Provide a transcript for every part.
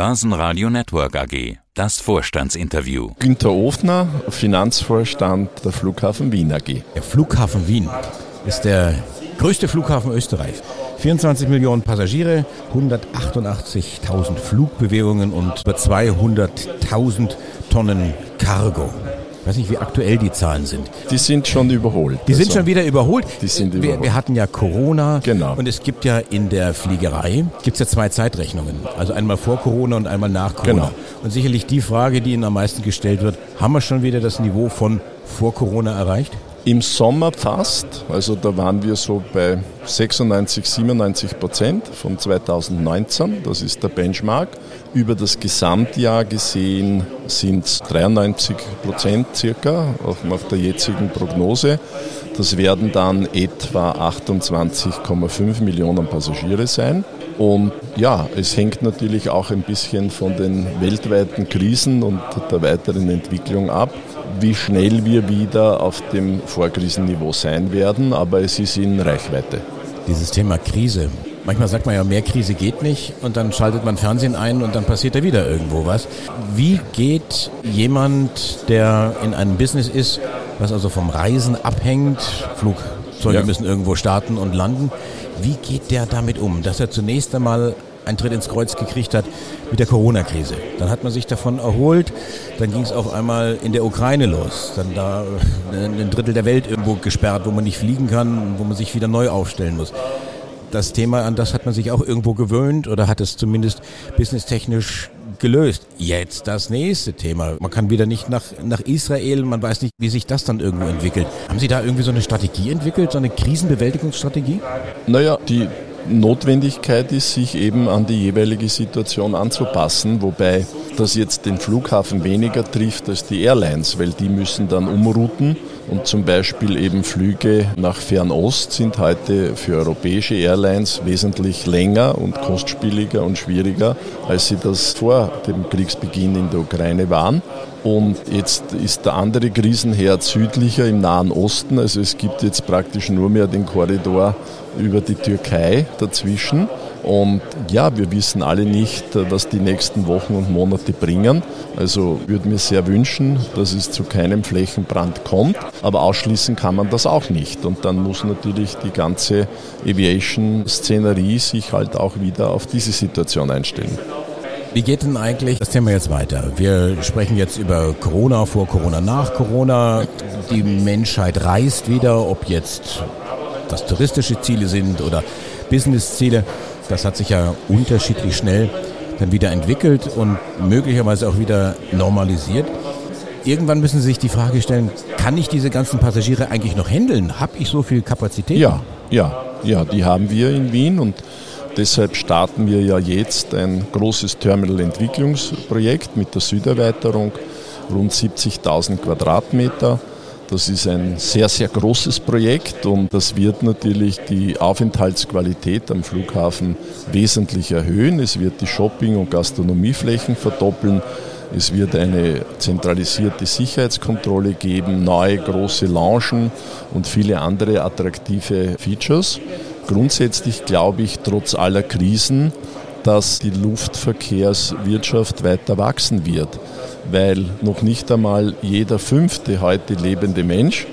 Börsenradio Network AG. Das Vorstandsinterview. Günter Ofner, Finanzvorstand der Flughafen Wien AG. Der Flughafen Wien ist der größte Flughafen Österreichs. 24 Millionen Passagiere, 188.000 Flugbewegungen und über 200.000 Tonnen Cargo. Ich weiß nicht, wie aktuell die Zahlen sind. Die sind schon überholt. Die sind also, schon wieder überholt. Die sind überholt. Wir, wir, hatten ja Corona. Genau. Und es gibt ja in der Fliegerei, gibt es ja zwei Zeitrechnungen. Also einmal vor Corona und einmal nach Corona. Genau. Und sicherlich die Frage, die Ihnen am meisten gestellt wird, haben wir schon wieder das Niveau von vor Corona erreicht? Im Sommer fast, also da waren wir so bei 96, 97 Prozent von 2019, das ist der Benchmark. Über das Gesamtjahr gesehen sind es 93 Prozent circa nach der jetzigen Prognose. Das werden dann etwa 28,5 Millionen Passagiere sein. Und ja, es hängt natürlich auch ein bisschen von den weltweiten Krisen und der weiteren Entwicklung ab wie schnell wir wieder auf dem Vorkrisenniveau sein werden, aber es ist in Reichweite. Dieses Thema Krise. Manchmal sagt man ja, mehr Krise geht nicht und dann schaltet man Fernsehen ein und dann passiert da wieder irgendwo was. Wie geht jemand, der in einem Business ist, was also vom Reisen abhängt, Flugzeuge ja. müssen irgendwo starten und landen, wie geht der damit um, dass er zunächst einmal einen Tritt ins Kreuz gekriegt hat mit der Corona-Krise. Dann hat man sich davon erholt, dann ging es auf einmal in der Ukraine los, dann da äh, ein Drittel der Welt irgendwo gesperrt, wo man nicht fliegen kann, wo man sich wieder neu aufstellen muss. Das Thema, an das hat man sich auch irgendwo gewöhnt oder hat es zumindest businesstechnisch gelöst. Jetzt das nächste Thema. Man kann wieder nicht nach, nach Israel, man weiß nicht, wie sich das dann irgendwo entwickelt. Haben Sie da irgendwie so eine Strategie entwickelt, so eine Krisenbewältigungsstrategie? Naja, die Notwendigkeit ist, sich eben an die jeweilige Situation anzupassen, wobei das jetzt den Flughafen weniger trifft als die Airlines, weil die müssen dann umrouten und zum Beispiel eben Flüge nach Fernost sind heute für europäische Airlines wesentlich länger und kostspieliger und schwieriger, als sie das vor dem Kriegsbeginn in der Ukraine waren. Und jetzt ist der andere Krisenherd südlicher im Nahen Osten. Also es gibt jetzt praktisch nur mehr den Korridor über die Türkei dazwischen. Und ja, wir wissen alle nicht, was die nächsten Wochen und Monate bringen. Also würde mir sehr wünschen, dass es zu keinem Flächenbrand kommt. Aber ausschließen kann man das auch nicht. Und dann muss natürlich die ganze Aviation-Szenerie sich halt auch wieder auf diese Situation einstellen. Wie geht denn eigentlich das Thema jetzt weiter? Wir sprechen jetzt über Corona vor Corona, nach Corona. Die Menschheit reist wieder, ob jetzt das touristische Ziele sind oder Business-Ziele. Das hat sich ja unterschiedlich schnell dann wieder entwickelt und möglicherweise auch wieder normalisiert. Irgendwann müssen Sie sich die Frage stellen, kann ich diese ganzen Passagiere eigentlich noch handeln? Habe ich so viel Kapazität? Ja, ja, ja, die haben wir in Wien und Deshalb starten wir ja jetzt ein großes Terminal-Entwicklungsprojekt mit der Süderweiterung, rund 70.000 Quadratmeter. Das ist ein sehr, sehr großes Projekt und das wird natürlich die Aufenthaltsqualität am Flughafen wesentlich erhöhen. Es wird die Shopping- und Gastronomieflächen verdoppeln. Es wird eine zentralisierte Sicherheitskontrolle geben, neue große Loungen und viele andere attraktive Features. Grundsätzlich glaube ich, trotz aller Krisen, dass die Luftverkehrswirtschaft weiter wachsen wird, weil noch nicht einmal jeder fünfte heute lebende Mensch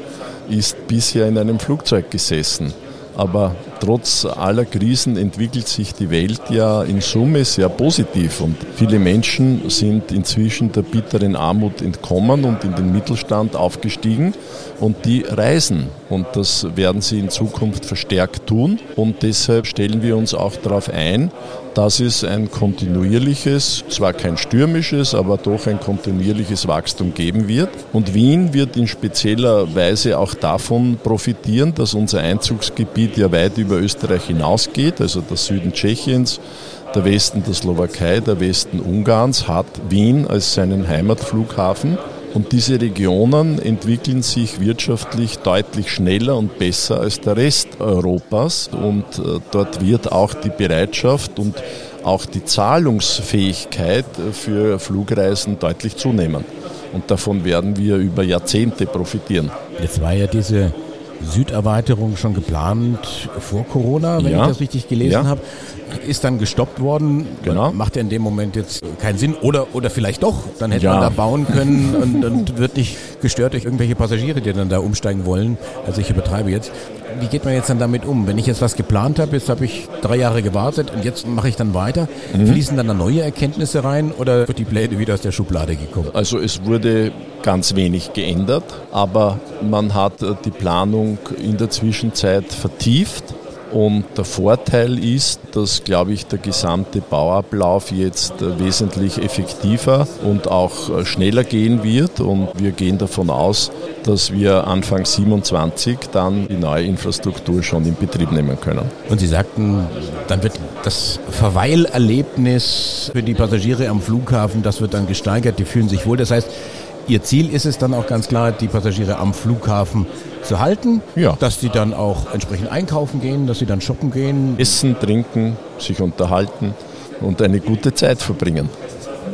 ist bisher in einem Flugzeug gesessen. Aber trotz aller Krisen entwickelt sich die Welt ja in Summe sehr positiv und viele Menschen sind inzwischen der bitteren Armut entkommen und in den Mittelstand aufgestiegen und die reisen und das werden sie in Zukunft verstärkt tun und deshalb stellen wir uns auch darauf ein, dass es ein kontinuierliches, zwar kein stürmisches, aber doch ein kontinuierliches Wachstum geben wird. Und Wien wird in spezieller Weise auch davon profitieren, dass unser Einzugsgebiet ja weit über Österreich hinausgeht, also der Süden Tschechiens, der Westen der Slowakei, der Westen Ungarns hat Wien als seinen Heimatflughafen. Und diese Regionen entwickeln sich wirtschaftlich deutlich schneller und besser als der Rest Europas. Und äh, dort wird auch die Bereitschaft und auch die Zahlungsfähigkeit für Flugreisen deutlich zunehmen. Und davon werden wir über Jahrzehnte profitieren. Jetzt war ja diese Süderweiterung schon geplant vor Corona, wenn Ja. ich das richtig gelesen Ja. habe. Ist dann gestoppt worden. Genau. Macht ja in dem Moment jetzt keinen Sinn. Oder, oder vielleicht doch. Dann hätte Ja. man da bauen können und, und wird nicht gestört durch irgendwelche Passagiere, die dann da umsteigen wollen. Also ich übertreibe jetzt. Wie geht man jetzt dann damit um? Wenn ich jetzt was geplant habe, jetzt habe ich drei Jahre gewartet und jetzt mache ich dann weiter. Mhm. Fließen dann da neue Erkenntnisse rein oder wird die Pläne wieder aus der Schublade gekommen? Also es wurde ganz wenig geändert, aber man hat äh, die Planung in der Zwischenzeit vertieft. Und der Vorteil ist, dass, glaube ich, der gesamte Bauablauf jetzt äh, wesentlich effektiver und auch äh, schneller gehen wird. Und wir gehen davon aus, dass wir Anfang 27 dann die neue Infrastruktur schon in Betrieb nehmen können. Und Sie sagten, dann wird das Verweilerlebnis für die Passagiere am Flughafen, das wird dann gesteigert, die fühlen sich wohl. Das heißt, Ihr Ziel ist es dann auch ganz klar, die Passagiere am Flughafen zu halten, Ja. dass sie dann auch entsprechend einkaufen gehen, dass sie dann shoppen gehen. Essen, trinken, sich unterhalten und eine gute Zeit verbringen.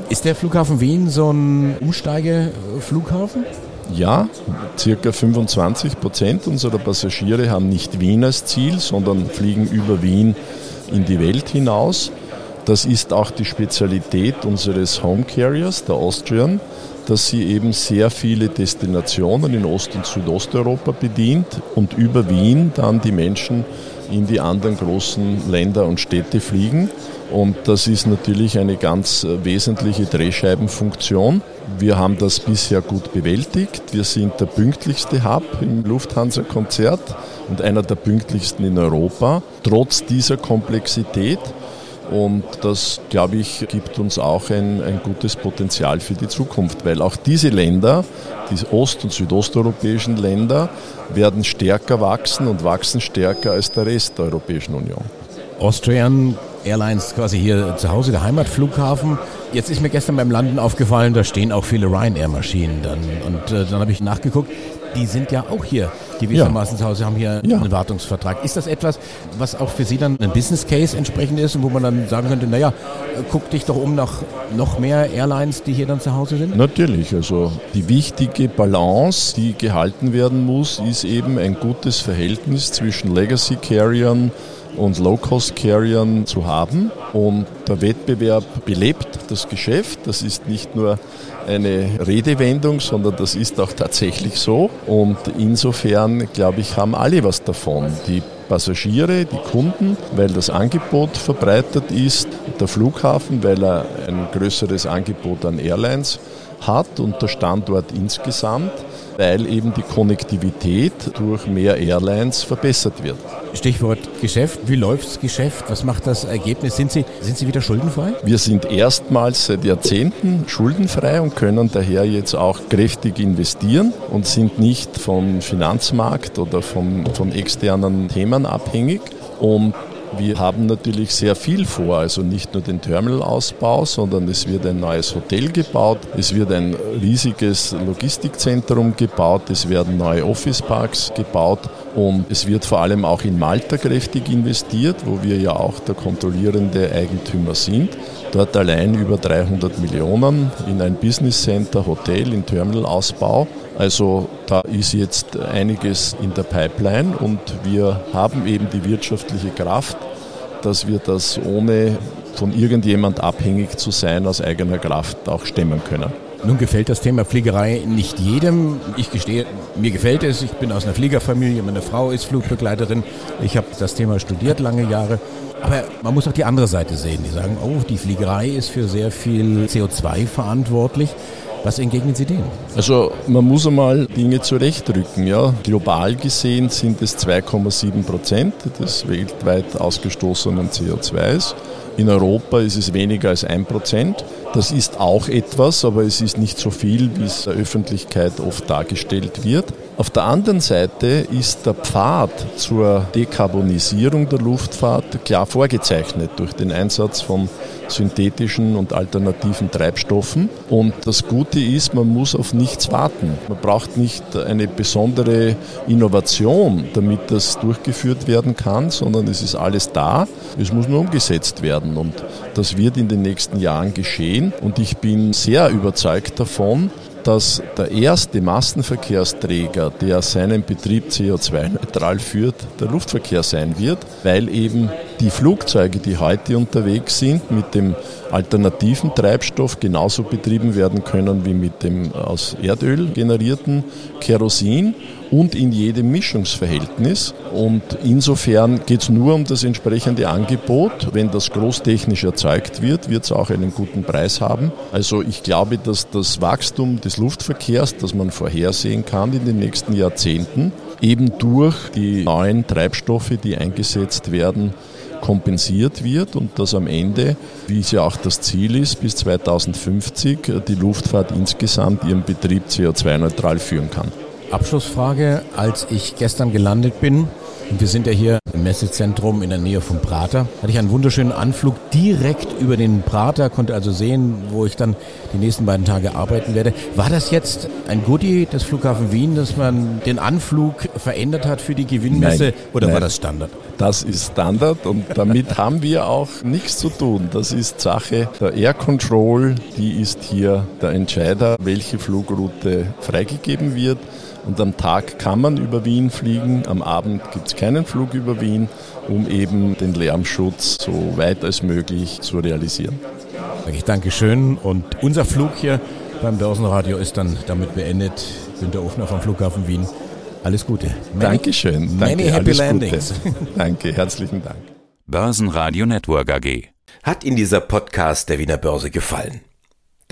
Ist der Flughafen Wien so ein Umsteigeflughafen? Ja, circa 25 Prozent unserer Passagiere haben nicht Wien als Ziel, sondern fliegen über Wien in die Welt hinaus. Das ist auch die Spezialität unseres Home Carriers, der Austrian, dass sie eben sehr viele Destinationen in Ost- und Südosteuropa bedient und über Wien dann die Menschen in die anderen großen Länder und Städte fliegen. Und das ist natürlich eine ganz äh, wesentliche Drehscheibenfunktion. Wir haben das bisher gut bewältigt. Wir sind der pünktlichste Hub im Lufthansa-Konzert und einer der pünktlichsten in Europa, trotz dieser Komplexität. Und das, glaube ich, gibt uns auch ein, ein gutes Potenzial für die Zukunft, weil auch diese Länder, die ost- und südosteuropäischen Länder, werden stärker wachsen und wachsen stärker als der Rest der Europäischen Union. Austrian Airlines quasi hier zu Hause, der Heimatflughafen. Jetzt ist mir gestern beim Landen aufgefallen, da stehen auch viele Ryanair-Maschinen dann. Und äh, dann habe ich nachgeguckt, die sind ja auch hier gewissermaßen zu Hause, haben hier Ja. einen Wartungsvertrag. Ist das etwas, was auch für Sie dann ein Business Case entsprechend ist und wo man dann sagen könnte, naja, guck dich doch um nach noch mehr Airlines, die hier dann zu Hause sind? Natürlich, also die wichtige Balance, die gehalten werden muss, ist eben ein gutes Verhältnis zwischen Legacy Carriern und Low-Cost-Carriern zu haben. Und der Wettbewerb belebt das Geschäft. Das ist nicht nur eine Redewendung, sondern das ist auch tatsächlich so. Und insofern, glaube ich, haben alle was davon. Die Passagiere, die Kunden, weil das Angebot verbreitet ist, der Flughafen, weil er ein größeres Angebot an Airlines hat und der Standort insgesamt, weil eben die Konnektivität durch mehr Airlines verbessert wird. Stichwort Geschäft. Wie läuft's Geschäft? Was macht das Ergebnis? Sind Sie, sind Sie wieder schuldenfrei? Wir sind erstmals seit Jahrzehnten schuldenfrei und können daher jetzt auch kräftig investieren und sind nicht vom Finanzmarkt oder vom, von externen Themen abhängig. Und wir haben natürlich sehr viel vor, also nicht nur den Terminalausbau, sondern es wird ein neues Hotel gebaut, es wird ein riesiges Logistikzentrum gebaut, es werden neue Officeparks gebaut und es wird vor allem auch in Malta kräftig investiert, wo wir ja auch der kontrollierende Eigentümer sind. Dort allein über 300 Millionen in ein Business Center, Hotel, in Terminalausbau. Also da ist jetzt einiges in der Pipeline und wir haben eben die wirtschaftliche Kraft, dass wir das ohne von irgendjemand abhängig zu sein aus eigener Kraft auch stemmen können. Nun gefällt das Thema Fliegerei nicht jedem. Ich gestehe, mir gefällt es. Ich bin aus einer Fliegerfamilie. Meine Frau ist Flugbegleiterin. Ich habe das Thema studiert lange Jahre. Aber man muss auch die andere Seite sehen. Die sagen, oh, die Fliegerei ist für sehr viel CO2 verantwortlich. Was entgegnen Sie denen? Also man muss einmal Dinge zurechtrücken. Ja. Global gesehen sind es 2,7 Prozent des weltweit ausgestoßenen CO2s. In Europa ist es weniger als ein Prozent. Das ist auch etwas, aber es ist nicht so viel, wie es der Öffentlichkeit oft dargestellt wird. Auf der anderen Seite ist der Pfad zur Dekarbonisierung der Luftfahrt klar vorgezeichnet durch den Einsatz von synthetischen und alternativen Treibstoffen. Und das Gute ist, man muss auf nichts warten. Man braucht nicht eine besondere Innovation, damit das durchgeführt werden kann, sondern es ist alles da. Es muss nur umgesetzt werden. Und das wird in den nächsten Jahren geschehen. Und ich bin sehr überzeugt davon, dass der erste Massenverkehrsträger, der seinen Betrieb CO2-neutral führt, der Luftverkehr sein wird, weil eben die Flugzeuge, die heute unterwegs sind, mit dem alternativen Treibstoff genauso betrieben werden können wie mit dem aus Erdöl generierten Kerosin und in jedem Mischungsverhältnis. Und insofern geht es nur um das entsprechende Angebot. Wenn das großtechnisch erzeugt wird, wird es auch einen guten Preis haben. Also ich glaube, dass das Wachstum des Luftverkehrs, das man vorhersehen kann in den nächsten Jahrzehnten, eben durch die neuen Treibstoffe, die eingesetzt werden, kompensiert wird und dass am Ende, wie es ja auch das Ziel ist, bis 2050 die Luftfahrt insgesamt ihren Betrieb CO2-neutral führen kann. Abschlussfrage, als ich gestern gelandet bin, und wir sind ja hier im Messezentrum in der Nähe vom Prater. Hatte ich einen wunderschönen Anflug direkt über den Prater, konnte also sehen, wo ich dann die nächsten beiden Tage arbeiten werde. War das jetzt ein Goodie des Flughafen Wien, dass man den Anflug verändert hat für die Gewinnmesse nein, oder nein. war das Standard? Das ist Standard und damit haben wir auch nichts zu tun. Das ist Sache der Air Control, die ist hier der Entscheider, welche Flugroute freigegeben wird. Und am Tag kann man über Wien fliegen, am Abend gibt es keinen Flug über Wien, um eben den Lärmschutz so weit als möglich zu realisieren. Ich Dankeschön und unser Flug hier beim Börsenradio ist dann damit beendet. Günter Ofner vom Flughafen Wien. Alles Gute. Many, Dankeschön. Danke, many happy landings. Gute. Danke, herzlichen Dank. Börsenradio Network AG. Hat Ihnen dieser Podcast der Wiener Börse gefallen?